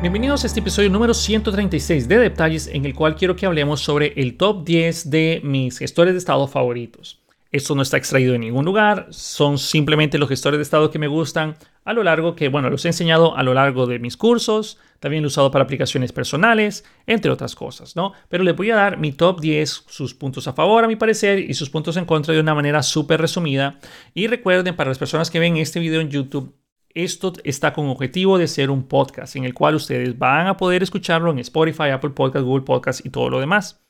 Bienvenidos a este episodio número 136 de Detalles en el cual quiero que hablemos sobre el top 10 de mis gestores de estado favoritos. Esto no está extraído de ningún lugar, son simplemente los gestores de estado que me gustan a lo largo que, bueno, los he enseñado a lo largo de mis cursos, también lo he usado para aplicaciones personales, entre otras cosas, ¿no? Pero les voy a dar mi top 10, sus puntos a favor, a mi parecer, y sus puntos en contra de una manera súper resumida. Y recuerden, para las personas que ven este video en YouTube, esto está con objetivo de ser un podcast en el cual ustedes van a poder escucharlo en Spotify, Apple Podcast, Google Podcast y todo lo demás.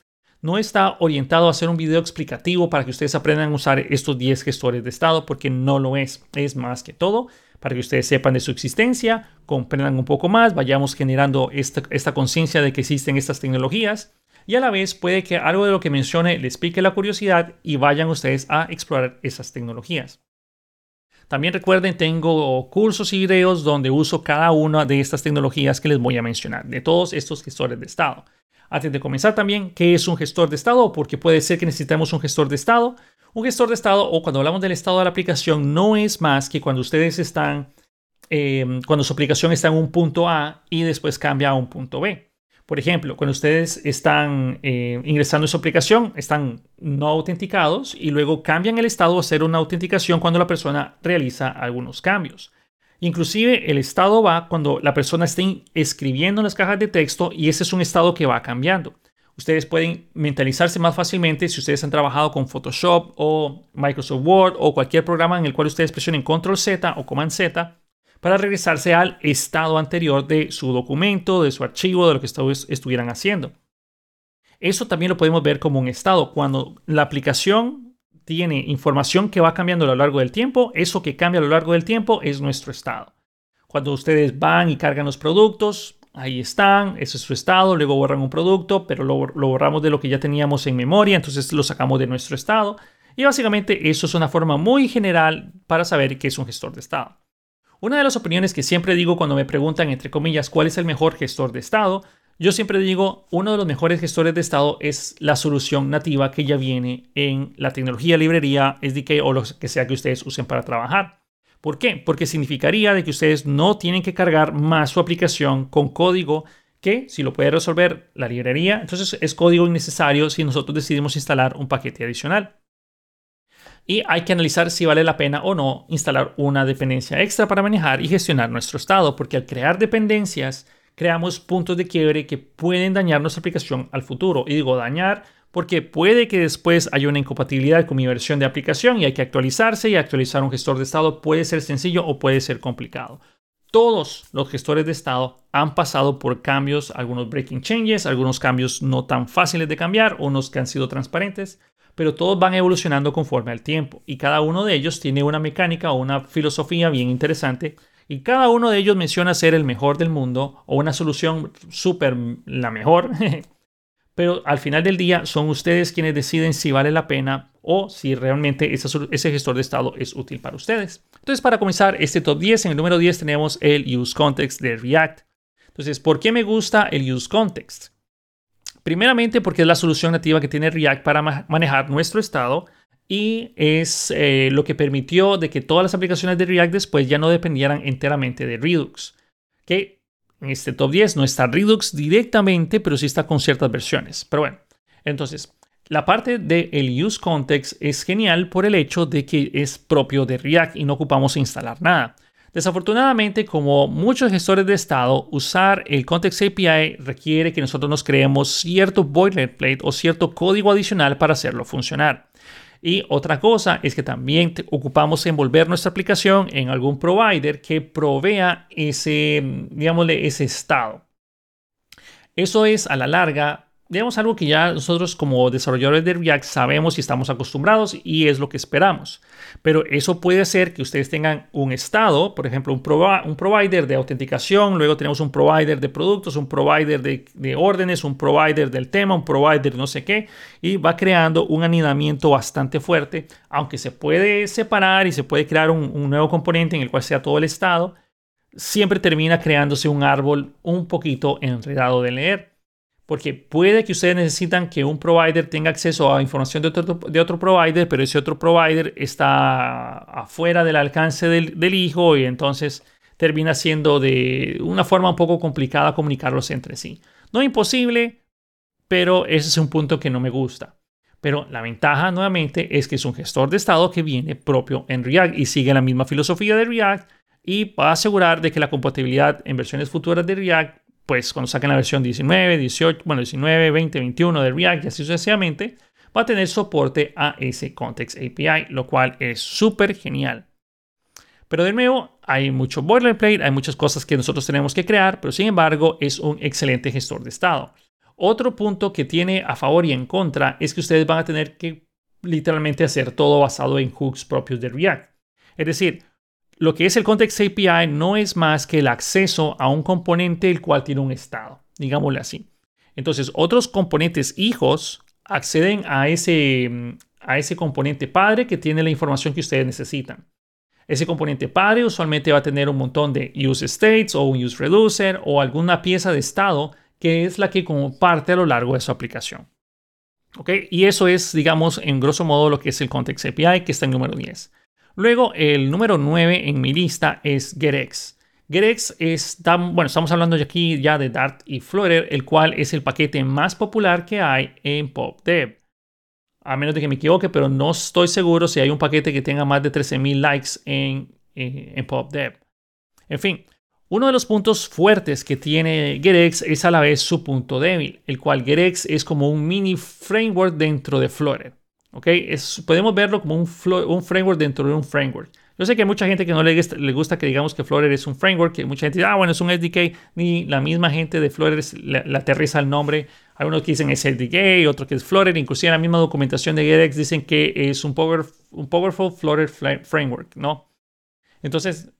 No está orientado a hacer un video explicativo para que ustedes aprendan a usar estos 10 gestores de estado porque no lo es. Es más que todo para que ustedes sepan de su existencia, comprendan un poco más, vayamos generando esta, esta conciencia de que existen estas tecnologías y a la vez puede que algo de lo que mencione les pique la curiosidad y vayan ustedes a explorar esas tecnologías. También recuerden, tengo cursos y videos donde uso cada una de estas tecnologías que les voy a mencionar, de todos estos gestores de estado. Antes de comenzar también, ¿qué es un gestor de estado? Porque puede ser que necesitemos un gestor de estado. Un gestor de estado, o cuando hablamos del estado de la aplicación, no es más que cuando ustedes están, eh, cuando su aplicación está en un punto A y después cambia a un punto B. Por ejemplo, cuando ustedes están eh, ingresando en su aplicación, están no autenticados y luego cambian el estado a hacer una autenticación cuando la persona realiza algunos cambios. Inclusive el estado va cuando la persona esté escribiendo en las cajas de texto y ese es un estado que va cambiando. Ustedes pueden mentalizarse más fácilmente si ustedes han trabajado con Photoshop o Microsoft Word o cualquier programa en el cual ustedes presionen Control Z o Command Z para regresarse al estado anterior de su documento, de su archivo, de lo que estuvieran haciendo. Eso también lo podemos ver como un estado. Cuando la aplicación tiene información que va cambiando a lo largo del tiempo, eso que cambia a lo largo del tiempo es nuestro estado. Cuando ustedes van y cargan los productos, ahí están, ese es su estado, luego borran un producto, pero lo, borramos de lo que ya teníamos en memoria, entonces lo sacamos de nuestro estado. Y básicamente eso es una forma muy general para saber qué es un gestor de estado. Una de las opiniones que siempre digo cuando me preguntan, entre comillas, cuál es el mejor gestor de estado, yo siempre digo, uno de los mejores gestores de estado es la solución nativa que ya viene en la tecnología, librería, SDK o lo que sea que ustedes usen para trabajar. ¿Por qué? Porque significaría de que ustedes no tienen que cargar más su aplicación con código que si lo puede resolver la librería, entonces es código innecesario si nosotros decidimos instalar un paquete adicional y hay que analizar si vale la pena o no instalar una dependencia extra para manejar y gestionar nuestro estado, porque al crear dependencias creamos puntos de quiebre que pueden dañar nuestra aplicación al futuro. Y digo dañar porque puede que después haya una incompatibilidad con mi versión de aplicación y hay que actualizarse y actualizar un gestor de estado puede ser sencillo o puede ser complicado. Todos los gestores de estado han pasado por cambios, algunos breaking changes, algunos cambios no tan fáciles de cambiar, unos que han sido transparentes, pero todos van evolucionando conforme al tiempo y cada uno de ellos tiene una mecánica o una filosofía bien interesante y cada uno de ellos menciona ser el mejor del mundo o una solución súper la mejor, pero al final del día son ustedes quienes deciden si vale la pena o si realmente ese gestor de estado es útil para ustedes. Entonces, para comenzar este top 10, en el número 10 tenemos el Use Context de React. Entonces, ¿por qué me gusta el Use Context? Primeramente porque es la solución nativa que tiene React para manejar nuestro estado y es eh, lo que permitió de que todas las aplicaciones de React después ya no dependieran enteramente de Redux. Que en este top 10 no está Redux directamente, pero sí está con ciertas versiones. Pero bueno, entonces la parte del el use context es genial por el hecho de que es propio de React y no ocupamos instalar nada. Desafortunadamente, como muchos gestores de estado, usar el Context API requiere que nosotros nos creemos cierto boilerplate o cierto código adicional para hacerlo funcionar. Y otra cosa es que también ocupamos envolver nuestra aplicación en algún provider que provea ese, digámosle, ese estado. Eso es a la larga digamos, algo que ya nosotros como desarrolladores de React sabemos y estamos acostumbrados y es lo que esperamos. Pero eso puede ser que ustedes tengan un estado, por ejemplo, un, un provider de autenticación, luego tenemos un provider de productos, un provider de, órdenes, un provider del tema, un provider no sé qué, y va creando un anidamiento bastante fuerte, aunque se puede separar y se puede crear un, un nuevo componente en el cual sea todo el estado, siempre termina creándose un árbol un poquito enredado de leer porque puede que ustedes necesitan que un provider tenga acceso a información de otro, de otro provider, pero ese otro provider está afuera del alcance del, hijo y entonces termina siendo de una forma un poco complicada comunicarlos entre sí. No imposible, pero ese es un punto que no me gusta. Pero la ventaja nuevamente es que es un gestor de estado que viene propio en React y sigue la misma filosofía de React y va a asegurar de que la compatibilidad en versiones futuras de React, pues cuando saquen la versión 19, 18, bueno, 19, 20, 21 de React y así sucesivamente, va a tener soporte a ese Context API, lo cual es súper genial. Pero de nuevo, hay mucho boilerplate, hay muchas cosas que nosotros tenemos que crear, pero sin embargo es un excelente gestor de estado. Otro punto que tiene a favor y en contra es que ustedes van a tener que literalmente hacer todo basado en hooks propios de React. Es decir, lo que es el Context API no es más que el acceso a un componente el cual tiene un estado, digámosle así. Entonces, otros componentes hijos acceden a ese, a ese componente padre que tiene la información que ustedes necesitan. Ese componente padre usualmente va a tener un montón de use states o un use reducer o alguna pieza de estado que es la que comparte a lo largo de su aplicación. ¿Ok? Y eso es, digamos, en grosso modo lo que es el Context API, que está en número 10. Luego, el número 9 en mi lista es GetX. GetX es, bueno, estamos hablando aquí ya de Dart y Flutter, el cual es el paquete más popular que hay en PopDev. A menos de que me equivoque, pero no estoy seguro si hay un paquete que tenga más de 13.000 likes en, eh, en PopDev. En fin, uno de los puntos fuertes que tiene GetX es a la vez su punto débil, el cual GetX es como un mini framework dentro de Flutter. ¿Okay? podemos verlo como un, framework dentro de un framework. Yo sé que hay mucha gente que no le, gusta que digamos que Flutter es un framework, mucha gente dice, ah, bueno, es un SDK, ni la misma gente de Flutter le, aterriza el nombre. Algunos que dicen es SDK, otros que es Flutter, inclusive en la misma documentación de GetX dicen que es un, power, un Powerful Flutter Framework, ¿no? Entonces,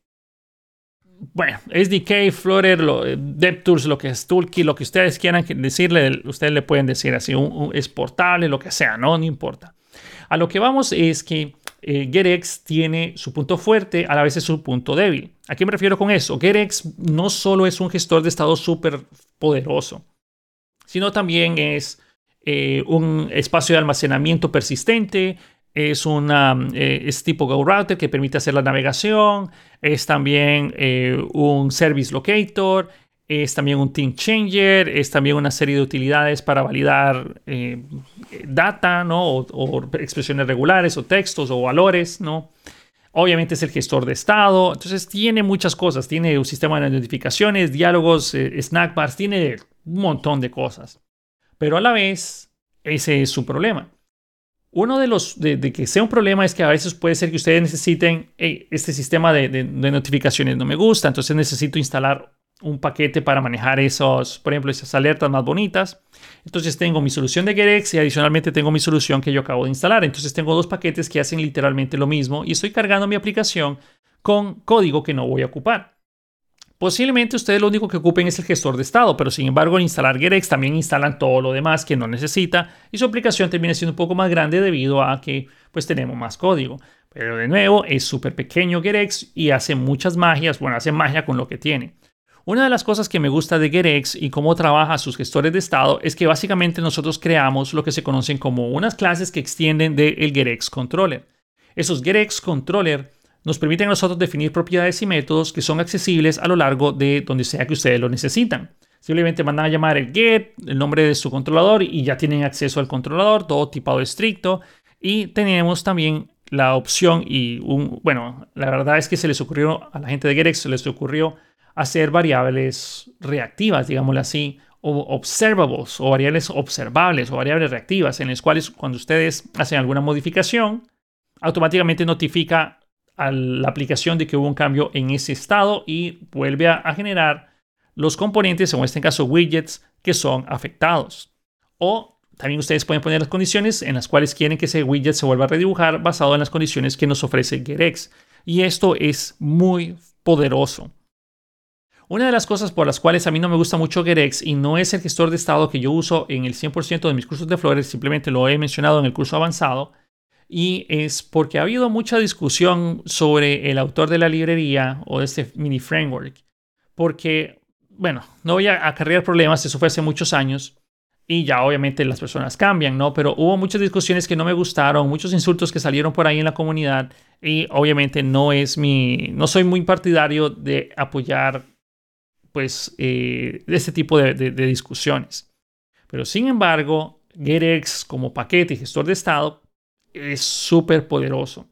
bueno, SDK, Flutter, lo, eh, DevTools, lo que es Toolkit, lo que ustedes quieran decirle, ustedes le pueden decir así, es portable, lo que sea, no, no importa. A lo que vamos es que eh, GetX tiene su punto fuerte, a la vez es su punto débil. ¿A qué me refiero con eso? GetX no solo es un gestor de estado súper poderoso, sino también es eh, un espacio de almacenamiento persistente, es, una, eh, es tipo GoRouter que permite hacer la navegación, es también eh, un Service Locator, es también un Team Changer, es también una serie de utilidades para validar eh, data, ¿no? O, expresiones regulares, o textos, o valores, ¿no? Obviamente es el gestor de estado, entonces tiene muchas cosas, tiene un sistema de notificaciones, diálogos, snack bars, tiene un montón de cosas. Pero a la vez, ese es su problema uno de los de, que sea un problema es que a veces puede ser que ustedes necesiten este sistema de, notificaciones no me gusta, entonces necesito instalar un paquete para manejar esos, por ejemplo, esas alertas más bonitas. Entonces tengo mi solución de GetX y adicionalmente tengo mi solución que yo acabo de instalar. Entonces tengo dos paquetes que hacen literalmente lo mismo y estoy cargando mi aplicación con código que no voy a ocupar. Posiblemente ustedes lo único que ocupen es el gestor de estado, pero sin embargo al instalar GetX también instalan todo lo demás que no necesita y su aplicación termina siendo un poco más grande debido a que pues tenemos más código. Pero de nuevo es súper pequeño GetX y hace muchas magias, bueno, hace magia con lo que tiene. Una de las cosas que me gusta de GetX y cómo trabaja sus gestores de estado es que básicamente nosotros creamos lo que se conocen como unas clases que extienden del GetX Controller. Esos GetX Controller nos permiten a nosotros definir propiedades y métodos que son accesibles a lo largo de donde sea que ustedes lo necesitan. Simplemente mandan a llamar el get, el nombre de su controlador y ya tienen acceso al controlador, todo tipado estricto. Y tenemos también la opción y un, bueno, la verdad es que se les ocurrió a la gente de GetX, se les ocurrió hacer variables reactivas, digámoslo así, o observables, o variables observables, o variables reactivas, en las cuales cuando ustedes hacen alguna modificación, automáticamente notifica a la aplicación de que hubo un cambio en ese estado y vuelve a, generar los componentes, en este caso widgets, que son afectados. O también ustedes pueden poner las condiciones en las cuales quieren que ese widget se vuelva a redibujar basado en las condiciones que nos ofrece GetX. Y esto es muy poderoso. Una de las cosas por las cuales a mí no me gusta mucho GetX y no es el gestor de estado que yo uso en el 100% de mis cursos de Flores, simplemente lo he mencionado en el curso avanzado, y es porque ha habido mucha discusión sobre el autor de la librería o de este mini framework. Porque, bueno, no voy a acarrear problemas, eso fue hace muchos años y ya obviamente las personas cambian, ¿no? Pero hubo muchas discusiones que no me gustaron, muchos insultos que salieron por ahí en la comunidad Y obviamente no es mi, no soy muy partidario de apoyar pues eh, este tipo de, de, discusiones. Pero sin embargo, GetX como paquete y gestor de estado es súper poderoso.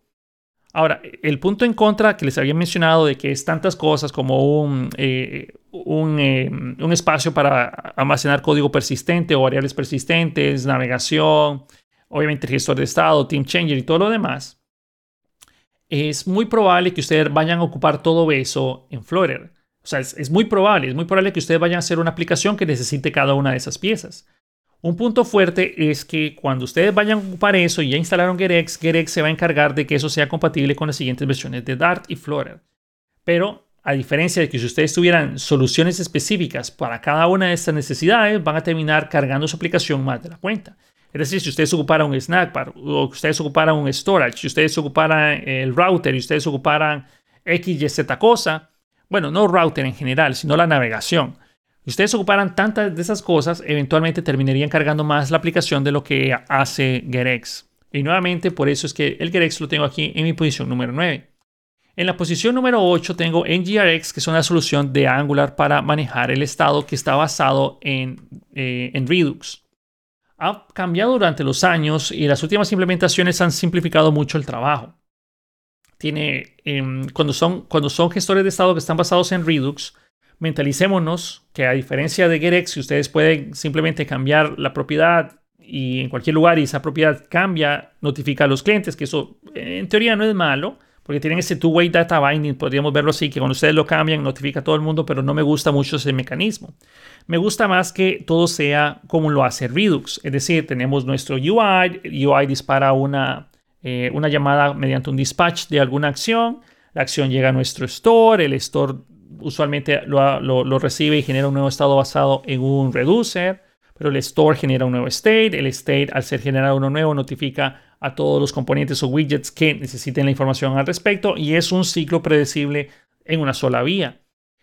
Ahora, el punto en contra que les había mencionado de que es tantas cosas como un, eh, eh, un, espacio para almacenar código persistente o variables persistentes, navegación, obviamente el gestor de estado, Team Changer y todo lo demás, es muy probable que ustedes vayan a ocupar todo eso en Flutter. O sea, es, muy probable, es muy probable que ustedes vayan a hacer una aplicación que necesite cada una de esas piezas. Un punto fuerte es que cuando ustedes vayan a ocupar eso y ya instalaron GetX, GetX se va a encargar de que eso sea compatible con las siguientes versiones de Dart y Flutter. Pero a diferencia de que si ustedes tuvieran soluciones específicas para cada una de estas necesidades, van a terminar cargando su aplicación más de la cuenta. Es decir, si ustedes ocuparan un snack o ustedes ocuparan un storage, si ustedes ocuparan el router y ustedes ocuparan X, Y, Z cosa, bueno, no router en general, sino la navegación. Si ustedes ocuparan tantas de esas cosas, eventualmente terminarían cargando más la aplicación de lo que hace GetX. Y nuevamente, por eso es que el GetX lo tengo aquí en mi posición número 9. En la posición número 8 tengo NGRX, que es una solución de Angular para manejar el estado que está basado en, eh, en Redux ha cambiado durante los años y las últimas implementaciones han simplificado mucho el trabajo. Tiene, em, cuando, son, cuando son gestores de estado que están basados en Redux, mentalicémonos que a diferencia de GetX, ustedes pueden simplemente cambiar la propiedad y en cualquier lugar y esa propiedad cambia, notifica a los clientes, que eso en teoría no es malo, porque tienen ese two-way data binding, podríamos verlo así, que cuando ustedes lo cambian notifica a todo el mundo, pero no me gusta mucho ese mecanismo. Me gusta más que todo sea como lo hace Redux, es decir, tenemos nuestro UI, UI dispara una, eh, una llamada mediante un dispatch de alguna acción, la acción llega a nuestro store, el store usualmente lo, lo recibe y genera un nuevo estado basado en un reducer, pero el store genera un nuevo state, el state al ser generado uno nuevo notifica a todos los componentes o widgets que necesiten la información al respecto y es un ciclo predecible en una sola vía.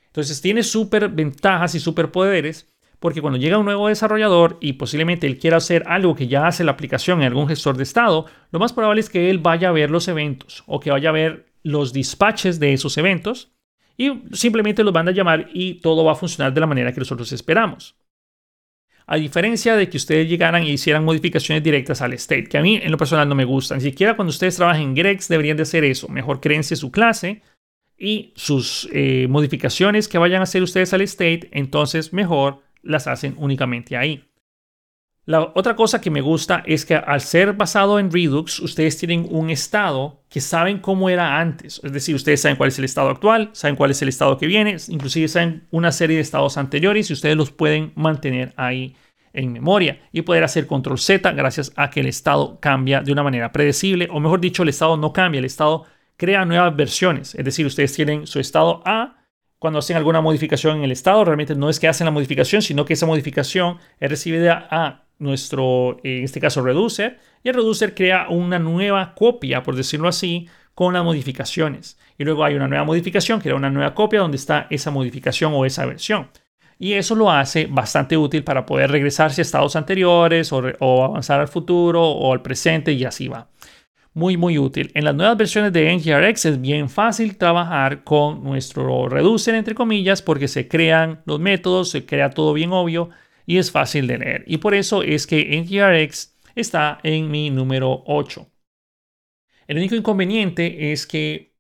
Entonces tiene súper ventajas y superpoderes porque cuando llega un nuevo desarrollador y posiblemente él quiera hacer algo que ya hace la aplicación en algún gestor de estado, lo más probable es que él vaya a ver los eventos o que vaya a ver los dispatches de esos eventos y simplemente los van a llamar y todo va a funcionar de la manera que nosotros esperamos. A diferencia de que ustedes llegaran y hicieran modificaciones directas al state, que a mí en lo personal no me gustan. Ni siquiera cuando ustedes trabajan en Grex deberían de hacer eso. Mejor créense su clase y sus eh, modificaciones que vayan a hacer ustedes al state, entonces mejor las hacen únicamente ahí. La otra cosa que me gusta es que al ser basado en Redux, ustedes tienen un estado que saben cómo era antes. Es decir, ustedes saben cuál es el estado actual, saben cuál es el estado que viene, inclusive saben una serie de estados anteriores y ustedes los pueden mantener ahí en memoria y poder hacer control Z gracias a que el estado cambia de una manera predecible, o mejor dicho, el estado no cambia, el estado crea nuevas versiones. Es decir, ustedes tienen su estado A, cuando hacen alguna modificación en el estado, realmente no es que hacen la modificación, sino que esa modificación es recibida a nuestro, en este caso, reducer, y el reducer crea una nueva copia, por decirlo así, con las modificaciones. Y luego hay una nueva modificación, era una nueva copia donde está esa modificación o esa versión. Y eso lo hace bastante útil para poder regresarse a estados anteriores o, o avanzar al futuro o al presente y así va. Muy, muy útil. En las nuevas versiones de NGRX es bien fácil trabajar con nuestro reducer, entre comillas, porque se crean los métodos, se crea todo bien obvio y es fácil de leer. Y por eso es que NGRX está en mi número 8. El único inconveniente es que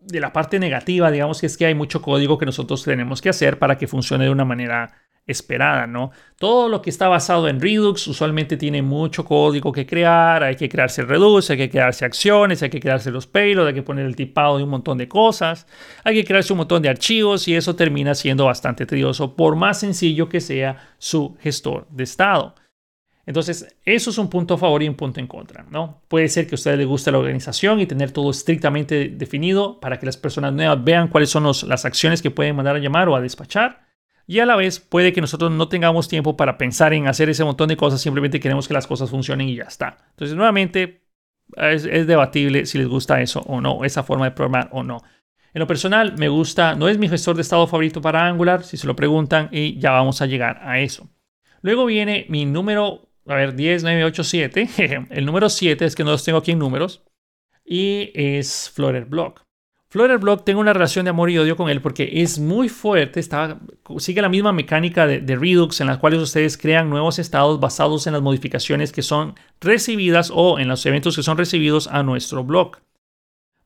de la parte negativa, digamos que es que hay mucho código que nosotros tenemos que hacer para que funcione de una manera esperada, ¿no? Todo lo que está basado en Redux usualmente tiene mucho código que crear, hay que crearse Redux, hay que crearse acciones, hay que crearse los payloads, hay que poner el tipado de un montón de cosas, hay que crearse un montón de archivos y eso termina siendo bastante tedioso por más sencillo que sea su gestor de estado. Entonces, eso es un punto a favor y un punto en contra, ¿no? Puede ser que a ustedes les guste la organización y tener todo estrictamente definido para que las personas nuevas vean cuáles son las acciones que pueden mandar a llamar o a despachar y a la vez puede que nosotros no tengamos tiempo para pensar en hacer ese montón de cosas, simplemente queremos que las cosas funcionen y ya está. Entonces, nuevamente, es, debatible si les gusta eso o no, esa forma de programar o no. En lo personal, me gusta, no es mi gestor de estado favorito para Angular, si se lo preguntan, y ya vamos a llegar a eso. Luego viene mi número, a ver, 10, 9, 8, 7. El número 7 es que no los tengo aquí en números. y es Flutter Block. Flutter Block tengo una relación de amor y odio con él porque es muy fuerte, está, sigue la misma mecánica de, Redux en la cual ustedes crean nuevos estados basados en las modificaciones que son recibidas o en los eventos que son recibidos a nuestro blog.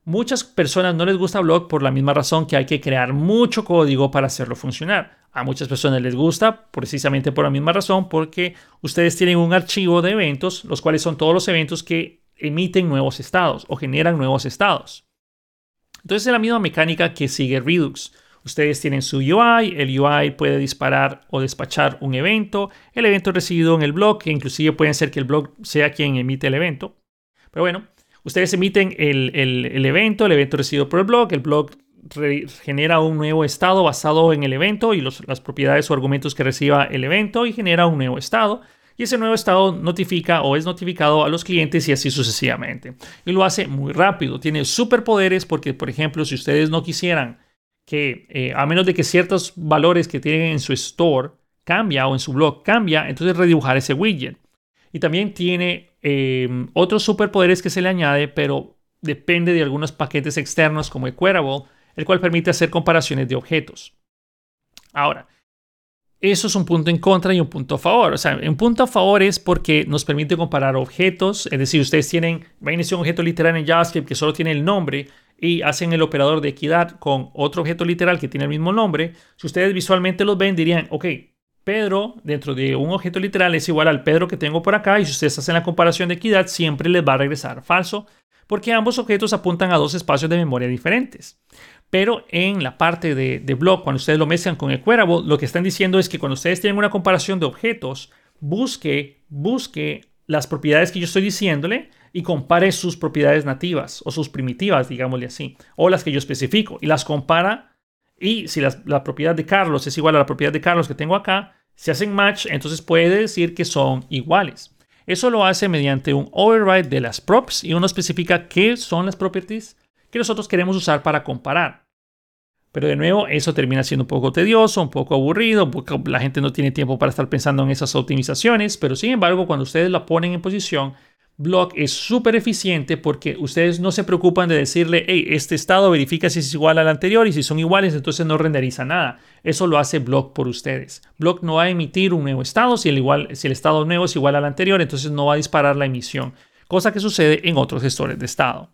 Muchas personas no les gusta Block por la misma razón que hay que crear mucho código para hacerlo funcionar. A muchas personas les gusta precisamente por la misma razón porque ustedes tienen un archivo de eventos, los cuales son todos los eventos que emiten nuevos estados o generan nuevos estados. Entonces es la misma mecánica que sigue Redux. Ustedes tienen su UI, el UI puede disparar o despachar un evento, el evento recibido en el blog, que inclusive puede ser que el blog sea quien emite el evento. Pero bueno, ustedes emiten el, evento, el evento recibido por el blog, el blog genera un nuevo estado basado en el evento y las propiedades o argumentos que reciba el evento y genera un nuevo estado y ese nuevo estado notifica o es notificado a los clientes y así sucesivamente. Y lo hace muy rápido, tiene superpoderes porque, por ejemplo, si ustedes no quisieran que, eh, a menos de que ciertos valores que tienen en su store cambia o en su blog cambia, entonces redibujar ese widget. Y también tiene em, otros superpoderes que se le añade, pero depende de algunos paquetes externos como Equerable, el cual permite hacer comparaciones de objetos. Ahora, eso es un punto en contra y un punto a favor. O sea, un punto a favor es porque nos permite comparar objetos. Es decir, ustedes tienen, imagínense un objeto literal en JavaScript que solo tiene el nombre y hacen el operador de equidad con otro objeto literal que tiene el mismo nombre. Si ustedes visualmente los ven, dirían, ok, Pedro dentro de un objeto literal es igual al Pedro que tengo por acá y si ustedes hacen la comparación de equidad siempre les va a regresar falso porque ambos objetos apuntan a dos espacios de memoria diferentes. Pero en la parte de, de blog, cuando ustedes lo mezclan con el Queryable, lo que están diciendo es que cuando ustedes tienen una comparación de objetos, busque, busque las propiedades que yo estoy diciéndole y compare sus propiedades nativas o sus primitivas, digámosle así, o las que yo especifico y las compara. Y si la propiedad de Carlos es igual a la propiedad de Carlos que tengo acá, si hacen match, entonces puede decir que son iguales. Eso lo hace mediante un override de las props y uno especifica qué son las properties que nosotros queremos usar para comparar. Pero de nuevo, eso termina siendo un poco tedioso, un poco aburrido, porque la gente no tiene tiempo para estar pensando en esas optimizaciones, pero sin embargo, cuando ustedes la ponen en posición, Block es súper eficiente porque ustedes no se preocupan de decirle, hey, este estado verifica si es igual al anterior y si son iguales, entonces no renderiza nada. Eso lo hace Block por ustedes. Block no va a emitir un nuevo estado si el, igual, si el estado nuevo es igual al anterior, entonces no va a disparar la emisión, cosa que sucede en otros gestores de estado.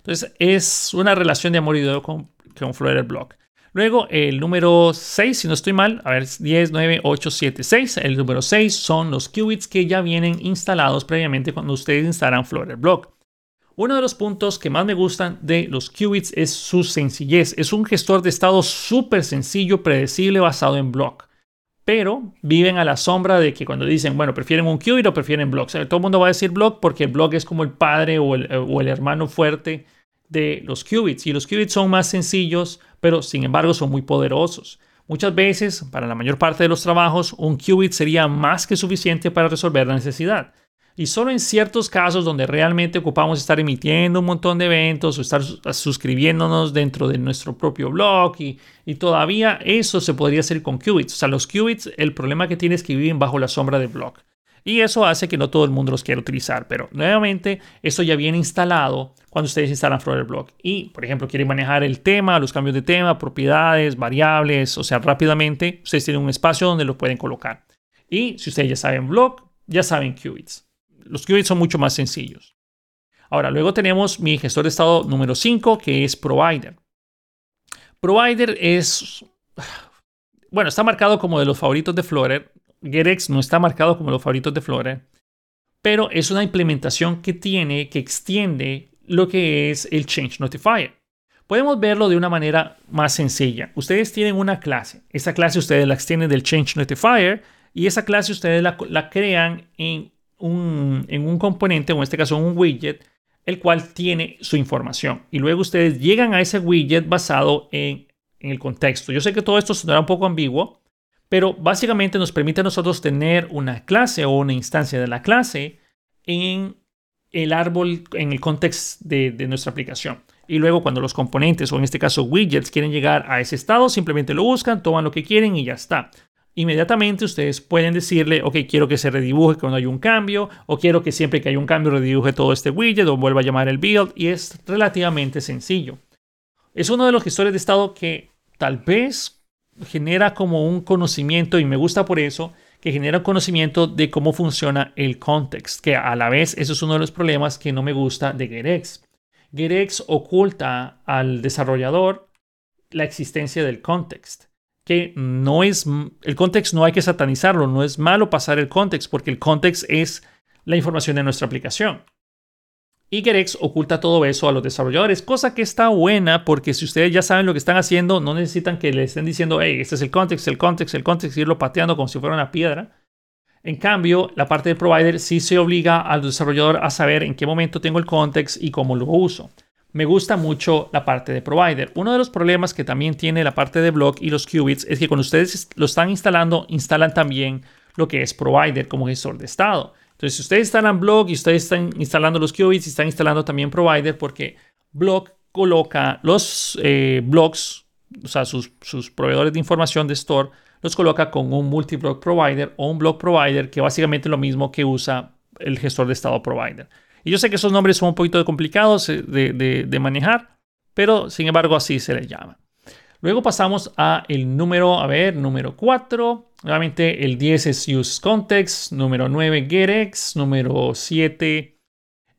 Entonces es una relación de amor y odio con, con Block. Luego el número 6, si no estoy mal, a ver, 10, 9, 8, 7, 6. El número 6 son los qubits que ya vienen instalados previamente cuando ustedes instalan Flutter Block. Uno de los puntos que más me gustan de los qubits es su sencillez. Es un gestor de estado súper sencillo, predecible, basado en block. Pero viven a la sombra de que cuando dicen, bueno, prefieren un qubit o prefieren block. todo el mundo va a decir block porque block es como el padre el, o el hermano fuerte de los qubits. Y los qubits son más sencillos, pero sin embargo son muy poderosos. Muchas veces, para la mayor parte de los trabajos, un qubit sería más que suficiente para resolver la necesidad. Y solo en ciertos casos donde realmente ocupamos estar emitiendo un montón de eventos o estar suscribiéndonos dentro de nuestro propio blog y, y todavía eso se podría hacer con qubits. O sea, los qubits, el problema que tiene es que viven bajo la sombra del blog. Y eso hace que no todo el mundo los quiera utilizar. Pero nuevamente, eso ya viene instalado cuando ustedes instalan Block. Y, por ejemplo, quieren manejar el tema, los cambios de tema, propiedades, variables, o sea, rápidamente, ustedes tienen un espacio donde lo pueden colocar. Y si ustedes ya saben Block, ya saben qubits. Los qubits son mucho más sencillos. Ahora, luego tenemos mi gestor de estado número 5, que es Provider. Provider es, bueno, está marcado como de los favoritos de Flutter. Gerex no está marcado como los favoritos de Flora, pero es una implementación que tiene, que extiende lo que es el Change Notifier. Podemos verlo de una manera más sencilla. Ustedes tienen una clase. Esa clase ustedes la extienden del Change Notifier y esa clase ustedes la, crean en en un componente, o en este caso un widget, el cual tiene su información. Y luego ustedes llegan a ese widget basado en, en el contexto. Yo sé que todo esto sonará un poco ambiguo, pero básicamente nos permite a nosotros tener una clase o una instancia de la clase en el árbol, en el contexto de, nuestra aplicación. Y luego cuando los componentes, o en este caso widgets, quieren llegar a ese estado, simplemente lo buscan, toman lo que quieren y ya está. Inmediatamente ustedes pueden decirle, ok, quiero que se redibuje cuando hay un cambio, o quiero que siempre que hay un cambio redibuje todo este widget, o vuelva a llamar el build, y es relativamente sencillo. Es uno de los gestores de estado que tal vez genera como un conocimiento, y me gusta por eso, que genera un conocimiento de cómo funciona el context, que a la vez eso es uno de los problemas que no me gusta de GetX. GetX oculta al desarrollador la existencia del context que no es, el context no hay que satanizarlo, no es malo pasar el context porque el context es la información de nuestra aplicación. Y Gerex oculta todo eso a los desarrolladores, cosa que está buena porque si ustedes ya saben lo que están haciendo, no necesitan que le estén diciendo, hey, este es el context, el context, el context, irlo pateando como si fuera una piedra. En cambio, la parte del provider sí se obliga al desarrollador a saber en qué momento tengo el context y cómo lo uso me gusta mucho la parte de provider. Uno de los problemas que también tiene la parte de blog y los qubits es que cuando ustedes lo están instalando, instalan también lo que es provider como gestor de estado. Entonces, si ustedes instalan blog y ustedes están instalando los qubits, están instalando también provider porque blog coloca los eh, blogs, o sea, sus, sus proveedores de información de store, los coloca con un multi-block provider o un block provider que básicamente es lo mismo que usa el gestor de estado provider. Y yo sé que esos nombres son un poquito complicados eh, de, manejar, pero sin embargo así se les llama. Luego pasamos a el número, a ver, número 4. Nuevamente el 10 es Use Context, número 9 GetX, número 7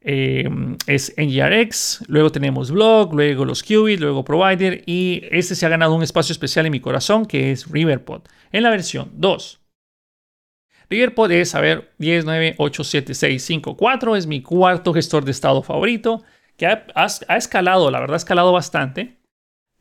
em, es NGRX, luego tenemos Blog, luego los Qubits, luego Provider y este se ha ganado un espacio especial en mi corazón que es Riverpod en la versión 2. Riverpod es, a ver, 10, 9, 8, 7, 6, 5, 4. Es mi cuarto gestor de estado favorito, que ha, escalado, la verdad, ha escalado bastante.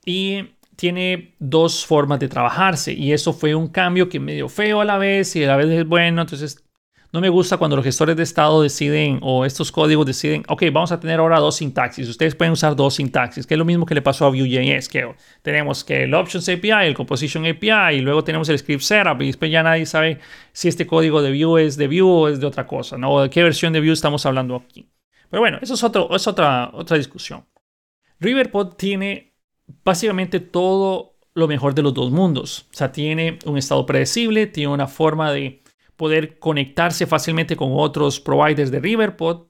Y tiene dos formas de trabajarse. Y eso fue un cambio que medio feo a la vez y a la vez es bueno. Entonces, no me gusta cuando los gestores de estado deciden o estos códigos deciden, ok, vamos a tener ahora dos sintaxis. Ustedes pueden usar dos sintaxis, que es lo mismo que le pasó a Vue.js, que tenemos que el Options API, el Composition API, y luego tenemos el Script Setup, y después ya nadie sabe si este código de Vue es de Vue o es de otra cosa, ¿no? O de qué versión de Vue estamos hablando aquí. Pero bueno, eso es, otro, es otra, otra discusión. Riverpod tiene básicamente todo lo mejor de los dos mundos. O sea, tiene un estado predecible, tiene una forma de poder conectarse fácilmente con otros providers de Riverpod.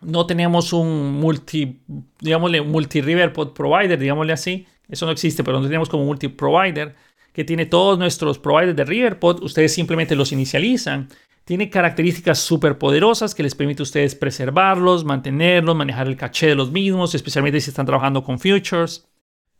No tenemos un multi, digámosle, multi Riverpod provider, digámosle así. Eso no existe, pero no tenemos como multi provider que tiene todos nuestros providers de Riverpod. Ustedes simplemente los inicializan. Tiene características súper poderosas que les permite a ustedes preservarlos, mantenerlos, manejar el caché de los mismos, especialmente si están trabajando con futures.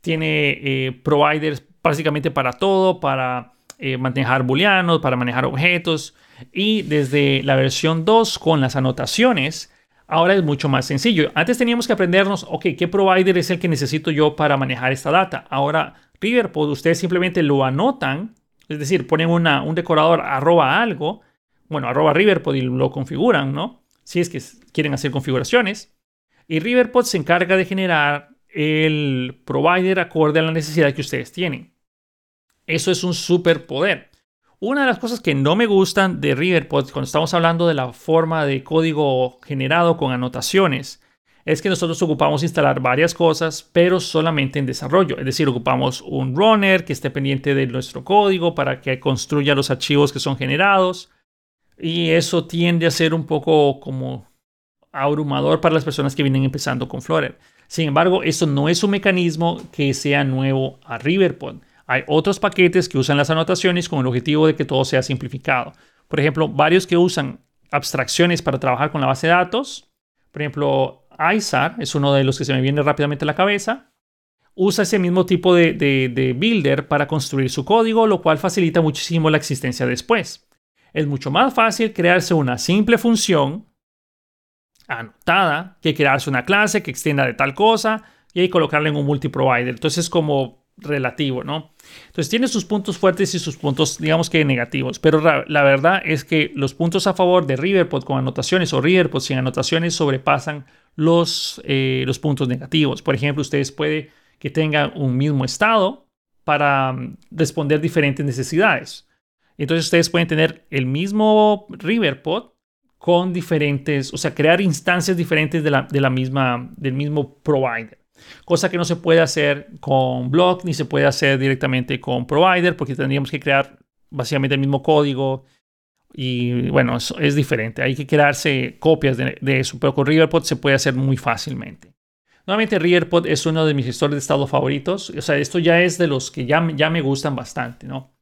Tiene eh, providers básicamente para todo, para eh, manejar booleanos, para manejar objetos. Y desde la versión 2 con las anotaciones, ahora es mucho más sencillo. Antes teníamos que aprendernos, ok, ¿qué provider es el que necesito yo para manejar esta data? Ahora, Riverpod, ustedes simplemente lo anotan, es decir, ponen una, un decorador arroba algo, bueno, arroba Riverpod y lo configuran, ¿no? Si es que quieren hacer configuraciones. Y Riverpod se encarga de generar el provider acorde a la necesidad que ustedes tienen. Eso es un superpoder. Una de las cosas que no me gustan de Riverpod cuando estamos hablando de la forma de código generado con anotaciones es que nosotros ocupamos instalar varias cosas, pero solamente en desarrollo. Es decir, ocupamos un runner que esté pendiente de nuestro código para que construya los archivos que son generados. Y eso tiende a ser un poco como abrumador para las personas que vienen empezando con Flutter. Sin embargo, eso no es un mecanismo que sea nuevo a Riverpod. Hay otros paquetes que usan las anotaciones con el objetivo de que todo sea simplificado. Por ejemplo, varios que usan abstracciones para trabajar con la base de datos. Por ejemplo, ISAR es uno de los que se me viene rápidamente a la cabeza. Usa ese mismo tipo de, de builder para construir su código, lo cual facilita muchísimo la existencia después. Es mucho más fácil crearse una simple función anotada que crearse una clase que extienda de tal cosa y ahí colocarla en un multiprovider. Entonces, como relativo, ¿no? Entonces tiene sus puntos fuertes y sus puntos, digamos que negativos, pero la, verdad es que los puntos a favor de Riverpod con anotaciones o Riverpod sin anotaciones sobrepasan los, eh, los puntos negativos. Por ejemplo, ustedes pueden que tengan un mismo estado para mm, responder diferentes necesidades. Entonces ustedes pueden tener el mismo Riverpod con diferentes, o sea, crear instancias diferentes de la, de la misma, del mismo provider cosa que no se puede hacer con blog ni se puede hacer directamente con provider porque tendríamos que crear básicamente el mismo código. Y bueno, es, diferente. Hay que crearse copias de, de, eso, pero con Riverpod se puede hacer muy fácilmente. Nuevamente, Riverpod es uno de mis gestores de estado favoritos. O sea, esto ya es de los que ya, ya me gustan bastante, ¿no?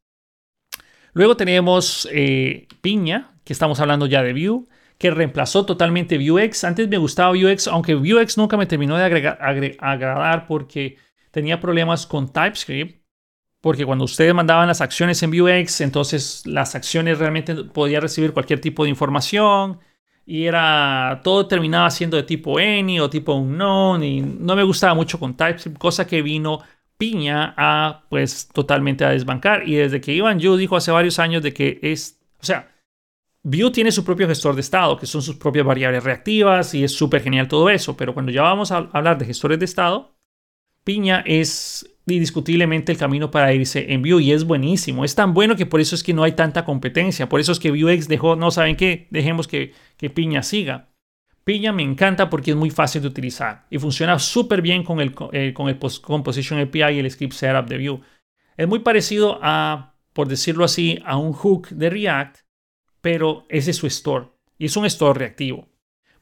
Luego tenemos eh, Piña, que estamos hablando ya de Vue, que reemplazó totalmente Vuex. Antes me gustaba Vuex, aunque Vuex nunca me terminó de agradar porque tenía problemas con TypeScript. Porque cuando ustedes mandaban las acciones en Vuex, entonces las acciones realmente podían recibir cualquier tipo de información y era todo terminaba siendo de tipo any o tipo unknown y no me gustaba mucho con TypeScript, cosa que vino Piña a pues totalmente a desbancar y desde que Ivan Yu dijo hace varios años de que es, o sea, Vue tiene su propio gestor de estado, que son sus propias variables reactivas y es súper genial todo eso, pero cuando ya vamos a hablar de gestores de estado, Piña es indiscutiblemente el camino para irse en Vue y es buenísimo. Es tan bueno que por eso es que no hay tanta competencia. Por eso es que Vuex dejó, no saben qué, dejemos que, que Piña siga. Piña me encanta porque es muy fácil de utilizar y funciona súper bien con el, eh, con el Composition API y el Script Setup de Vue. Es muy parecido a, por decirlo así, a un hook de React, pero ese es su store y es un store reactivo.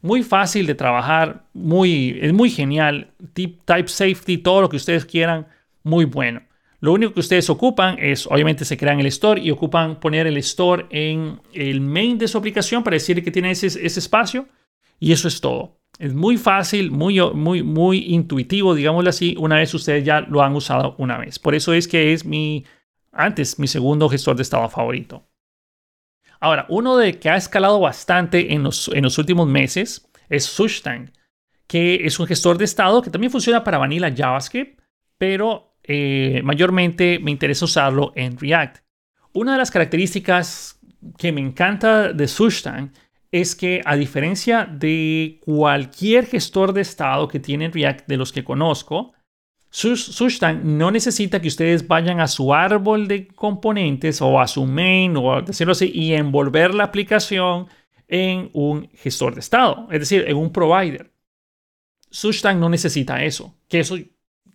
Muy fácil de trabajar, muy, es muy genial. Type safety, todo lo que ustedes quieran, muy bueno. Lo único que ustedes ocupan es, obviamente, se crean el store y ocupan poner el store en el main de su aplicación para decir que tiene ese, ese espacio y eso es todo. Es muy fácil, muy, muy, muy intuitivo, digámoslo así, una vez ustedes ya lo han usado una vez. Por eso es que es mi, antes, mi segundo gestor de estado favorito. Ahora, uno de que ha escalado bastante en los, últimos meses es Sushtang, que es un gestor de estado que también funciona para Vanilla JavaScript, pero eh, mayormente me interesa usarlo en React. Una de las características que me encanta de Sushtang es que a diferencia de cualquier gestor de estado que tiene React de los que conozco, Sushtang no necesita que ustedes vayan a su árbol de componentes o a su main o decirlo así y envolver la aplicación en un gestor de estado, es decir, en un provider. Sushtang no necesita eso, que eso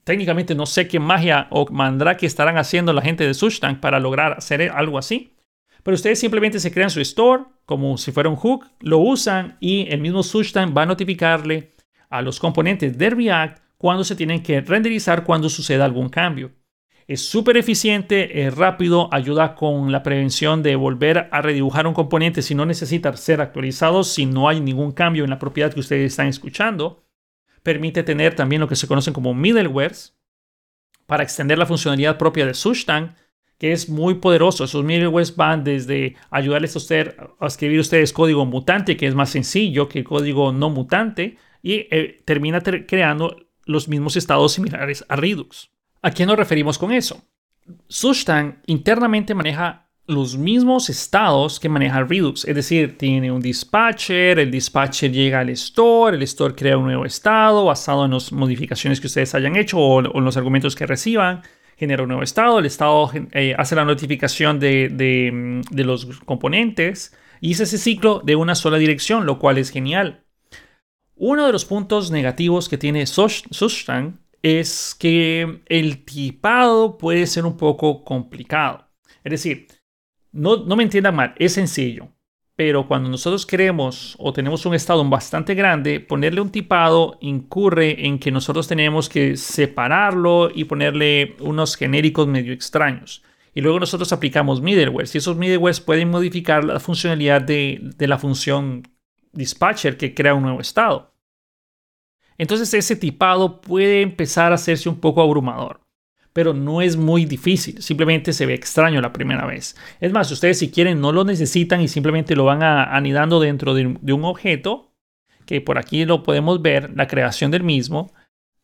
técnicamente no sé qué magia o mandra que estarán haciendo la gente de Sushtang para lograr hacer algo así. Pero ustedes simplemente se crean su store como si fuera un hook, lo usan y el mismo Sushtang va a notificarle a los componentes de React cuando se tienen que renderizar cuando suceda algún cambio. Es súper eficiente, es rápido, ayuda con la prevención de volver a redibujar un componente si no necesita ser actualizado, si no hay ningún cambio en la propiedad que ustedes están escuchando. Permite tener también lo que se conocen como middlewares para extender la funcionalidad propia de Sushtang, que es muy poderoso. Esos middlewares van desde ayudarles a, usted, a escribir ustedes código mutante, que es más sencillo que código no mutante, y eh, termina creando los mismos estados similares a Redux. ¿A qué nos referimos con eso? Sushtang internamente maneja los mismos estados que maneja Redux, es decir, tiene un dispatcher, el dispatcher llega al store, el store crea un nuevo estado basado en las modificaciones que ustedes hayan hecho o, en los argumentos que reciban, genera un nuevo estado, el estado eh, hace la notificación de, de, los componentes y es ese ciclo de una sola dirección, lo cual es genial. Uno de los puntos negativos que tiene Sushtang es que el tipado puede ser un poco complicado. Es decir, no, no me entiendan mal, es sencillo. Pero cuando nosotros queremos o tenemos un estado bastante grande, ponerle un tipado incurre en que nosotros tenemos que separarlo y ponerle unos genéricos medio extraños. Y luego nosotros aplicamos middlewares y esos middlewares pueden modificar la funcionalidad de la función dispatcher que crea un nuevo estado. Entonces ese tipado puede empezar a hacerse un poco abrumador, pero no es muy difícil, simplemente se ve extraño la primera vez. Es más, ustedes si quieren no lo necesitan y simplemente lo van anidando dentro de, un objeto, que por aquí lo podemos ver, la creación del mismo,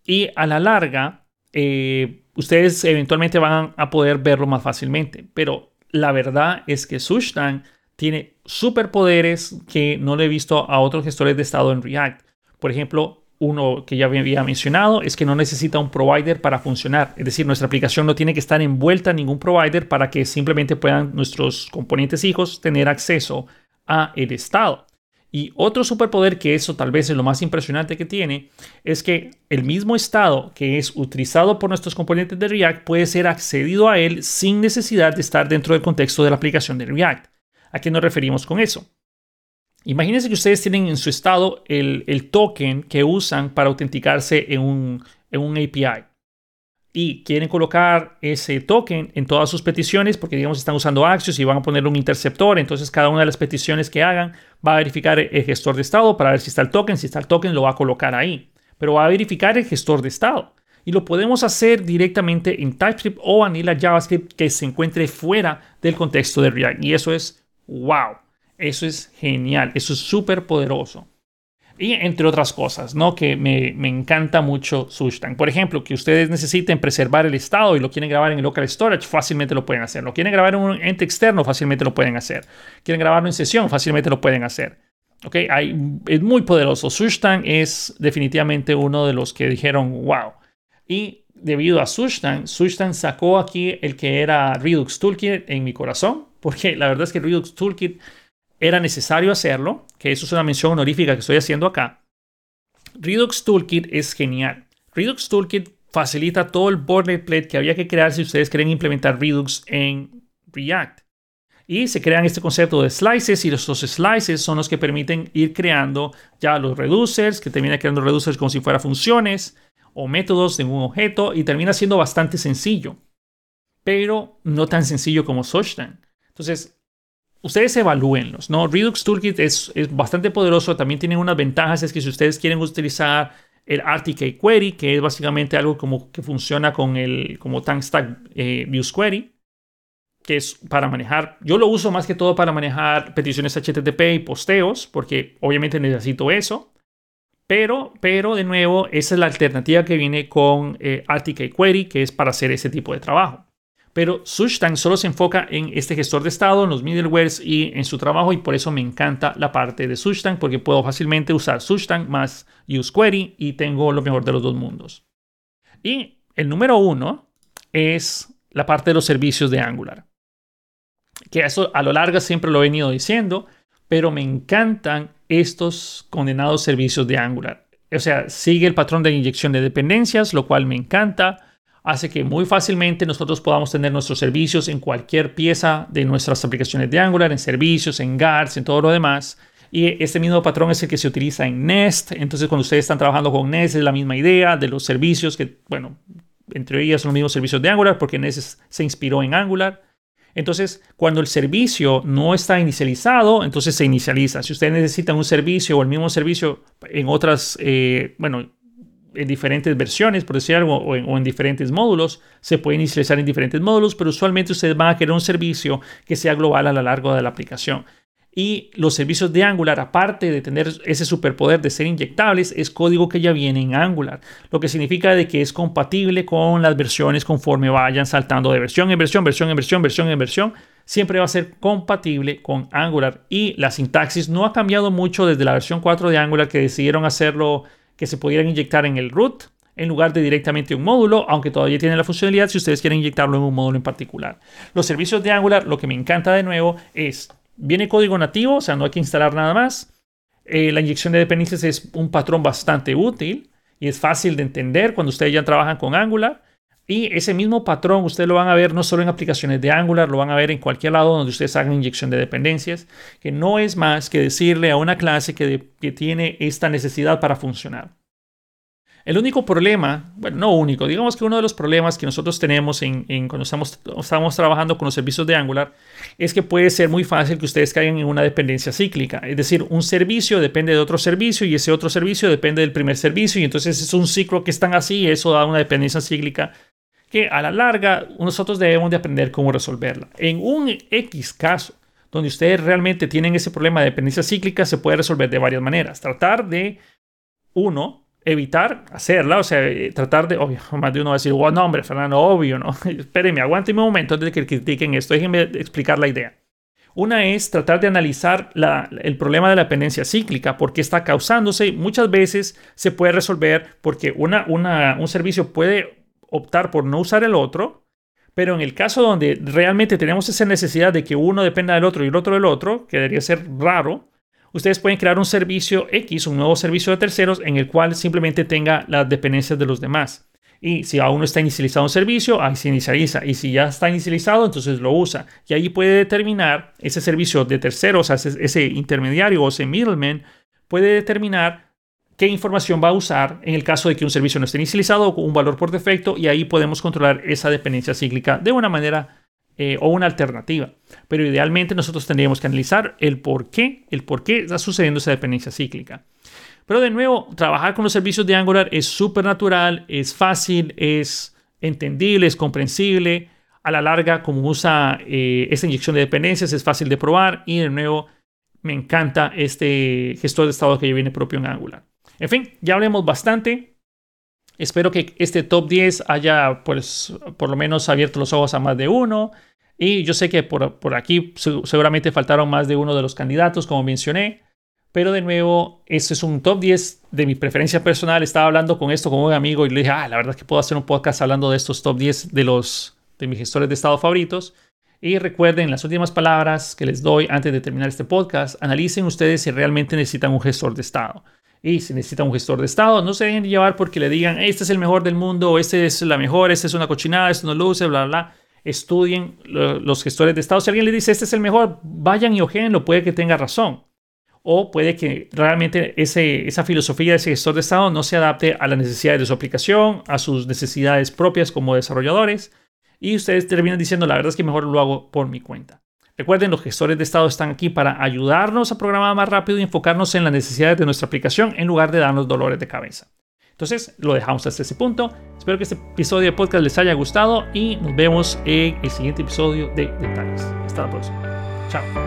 y a la larga eh, ustedes eventualmente van a poder verlo más fácilmente, pero la verdad es que Sushtang tiene superpoderes que no le he visto a otros gestores de estado en React. Por ejemplo, uno que ya había mencionado es que no necesita un provider para funcionar. Es decir, nuestra aplicación no tiene que estar envuelta en ningún provider para que simplemente puedan nuestros componentes hijos tener acceso a el estado. Y otro superpoder que eso tal vez es lo más impresionante que tiene es que el mismo estado que es utilizado por nuestros componentes de React puede ser accedido a él sin necesidad de estar dentro del contexto de la aplicación de React. ¿A qué nos referimos con eso? Imagínense que ustedes tienen en su estado el, token que usan para autenticarse en un, API y quieren colocar ese token en todas sus peticiones porque digamos están usando Axios y van a ponerle un interceptor, entonces cada una de las peticiones que hagan va a verificar el gestor de estado para ver si está el token, si está el token lo va a colocar ahí, pero va a verificar el gestor de estado. Y lo podemos hacer directamente en TypeScript o Vanilla JavaScript que se encuentre fuera del contexto de React. Y eso es wow, eso es genial, eso es súper poderoso. Y entre otras cosas, ¿no? Que me, encanta mucho Sushtan. Por ejemplo, que ustedes necesiten preservar el estado y lo quieren grabar en el local storage, fácilmente lo pueden hacer. Lo quieren grabar en un ente externo, fácilmente lo pueden hacer. Quieren grabarlo en sesión, fácilmente lo pueden hacer. ¿Ok? es muy poderoso. Sushtan es definitivamente uno de los que dijeron, wow. Y debido a Sushtan, Sushtan sacó aquí el que era Redux Toolkit en mi corazón, porque la verdad es que Redux Toolkit era necesario hacerlo, que eso es una mención honorífica que estoy haciendo acá. Redux Toolkit es genial. Redux Toolkit facilita todo el boilerplate que había que crear si ustedes quieren implementar Redux en React. Y se crean este concepto de slices y estos slices son los que permiten ir creando ya los reducers, que termina creando reducers como si fueran funciones o métodos de un objeto y termina siendo bastante sencillo, pero no tan sencillo como Sochtan. Entonces, ustedes evalúenlos, ¿no? Redux Toolkit es, bastante poderoso, también tiene unas ventajas, es que si ustedes quieren utilizar el RTK Query, que es básicamente algo como que funciona con el como TankStack eh, Views Query, que es para manejar, yo lo uso más que todo para manejar peticiones HTTP y posteos, porque obviamente necesito eso. Pero, pero de nuevo, esa es la alternativa que viene con eh, RTK Query, que es para hacer ese tipo de trabajo pero Sushtan solo se enfoca en este gestor de estado, en los middlewares y en su trabajo y por eso me encanta la parte de Sushtan porque puedo fácilmente usar Sushtan más UseQuery y tengo lo mejor de los dos mundos. Y el número uno es la parte de los servicios de Angular. Que eso a lo largo siempre lo he venido diciendo, pero me encantan estos condenados servicios de Angular. O sea, sigue el patrón de inyección de dependencias, lo cual me encanta hace que muy fácilmente nosotros podamos tener nuestros servicios en cualquier pieza de nuestras aplicaciones de Angular, en servicios, en guards, en todo lo demás. Y este mismo patrón es el que se utiliza en Nest. Entonces, cuando ustedes están trabajando con Nest, es la misma idea de los servicios que, bueno, entre ellas son los mismos servicios de Angular, porque Nest se inspiró en Angular. Entonces, cuando el servicio no está inicializado, entonces se inicializa. Si ustedes necesitan un servicio o el mismo servicio en otras, eh, bueno, en diferentes versiones, por decir algo, o en, diferentes módulos. Se puede inicializar en diferentes módulos, pero usualmente ustedes van a querer un servicio que sea global a lo largo de la aplicación. Y los servicios de Angular, aparte de tener ese superpoder de ser inyectables, es código que ya viene en Angular, lo que significa de que es compatible con las versiones conforme vayan saltando de versión en versión, versión en versión, versión en versión. Siempre va a ser compatible con Angular y la sintaxis no ha cambiado mucho desde la versión 4 de Angular que decidieron hacerlo que se pudieran inyectar en el root en lugar de directamente un módulo, aunque todavía tiene la funcionalidad si ustedes quieren inyectarlo en un módulo en particular. Los servicios de Angular, lo que me encanta de nuevo es, viene código nativo, o sea, no hay que instalar nada más. Eh, la inyección de dependencias es un patrón bastante útil y es fácil de entender cuando ustedes ya trabajan con Angular. Y ese mismo patrón ustedes lo van a ver no solo en aplicaciones de Angular, lo van a ver en cualquier lado donde ustedes hagan inyección de dependencias, que no es más que decirle a una clase que, que tiene esta necesidad para funcionar. El único problema, bueno, no único, digamos que uno de los problemas que nosotros tenemos en, cuando estamos, estamos, trabajando con los servicios de Angular es que puede ser muy fácil que ustedes caigan en una dependencia cíclica. Es decir, un servicio depende de otro servicio y ese otro servicio depende del primer servicio y entonces es un ciclo que están así y eso da una dependencia cíclica que a la larga nosotros debemos de aprender cómo resolverla. En un X caso, donde ustedes realmente tienen ese problema de dependencia cíclica, se puede resolver de varias maneras. Tratar de, uno, evitar hacerla, o sea, eh, tratar de, obvio, más de uno va a decir, oh, no, hombre, Fernando, obvio, ¿no? Espérenme, aguánteme un momento antes de que critiquen esto, déjenme explicar la idea. Una es tratar de analizar el problema de la dependencia cíclica, por qué está causándose. Muchas veces se puede resolver porque una, una, un servicio puede optar por no usar el otro, pero en el caso donde realmente tenemos esa necesidad de que uno dependa del otro y el otro del otro, que debería ser raro, ustedes pueden crear un servicio X, un nuevo servicio de terceros, en el cual simplemente tenga las dependencias de los demás. Y si aún no está inicializado un servicio, ahí se inicializa. Y si ya está inicializado, entonces lo usa. Y ahí puede determinar ese servicio de terceros, ese, intermediario o ese middleman, puede determinar qué información va a usar en el caso de que un servicio no esté inicializado o un valor por defecto. Y ahí podemos controlar esa dependencia cíclica de una manera eh, o una alternativa. Pero idealmente nosotros tendríamos que analizar el por qué, el por qué está sucediendo esa dependencia cíclica. Pero de nuevo, trabajar con los servicios de Angular es súper natural, es fácil, es entendible, es comprensible. A la larga, como usa eh, esta inyección de dependencias, es fácil de probar. Y de nuevo, me encanta este gestor de estado que ya viene propio en Angular. En fin, ya hablemos bastante. Espero que este top 10 haya, pues, por lo menos abierto los ojos a más de uno. Y yo sé que por, por aquí seguramente faltaron más de uno de los candidatos, como mencioné. Pero de nuevo, este es un top 10 de mi preferencia personal. Estaba hablando con esto con un amigo y le dije, ah, la verdad es que puedo hacer un podcast hablando de estos top 10 de, los, de mis gestores de estado favoritos. Y recuerden las últimas palabras que les doy antes de terminar este podcast. Analicen ustedes si realmente necesitan un gestor de estado. Y si necesitan un gestor de estado, no se dejen llevar porque le digan, este es el mejor del mundo, este es la mejor, este es una cochinada, esto no luce, bla, bla, bla. Estudien los gestores de estado. Si alguien le dice, este es el mejor, vayan y lo puede que tenga razón o puede que realmente ese, esa filosofía de ese gestor de estado no se adapte a las necesidades de su aplicación, a sus necesidades propias como desarrolladores, y ustedes terminan diciendo, la verdad es que mejor lo hago por mi cuenta. Recuerden, los gestores de estado están aquí para ayudarnos a programar más rápido y enfocarnos en las necesidades de nuestra aplicación en lugar de darnos dolores de cabeza. Entonces, lo dejamos hasta ese punto. Espero que este episodio de podcast les haya gustado y nos vemos en el siguiente episodio de Detalles. Hasta la próxima. Chao.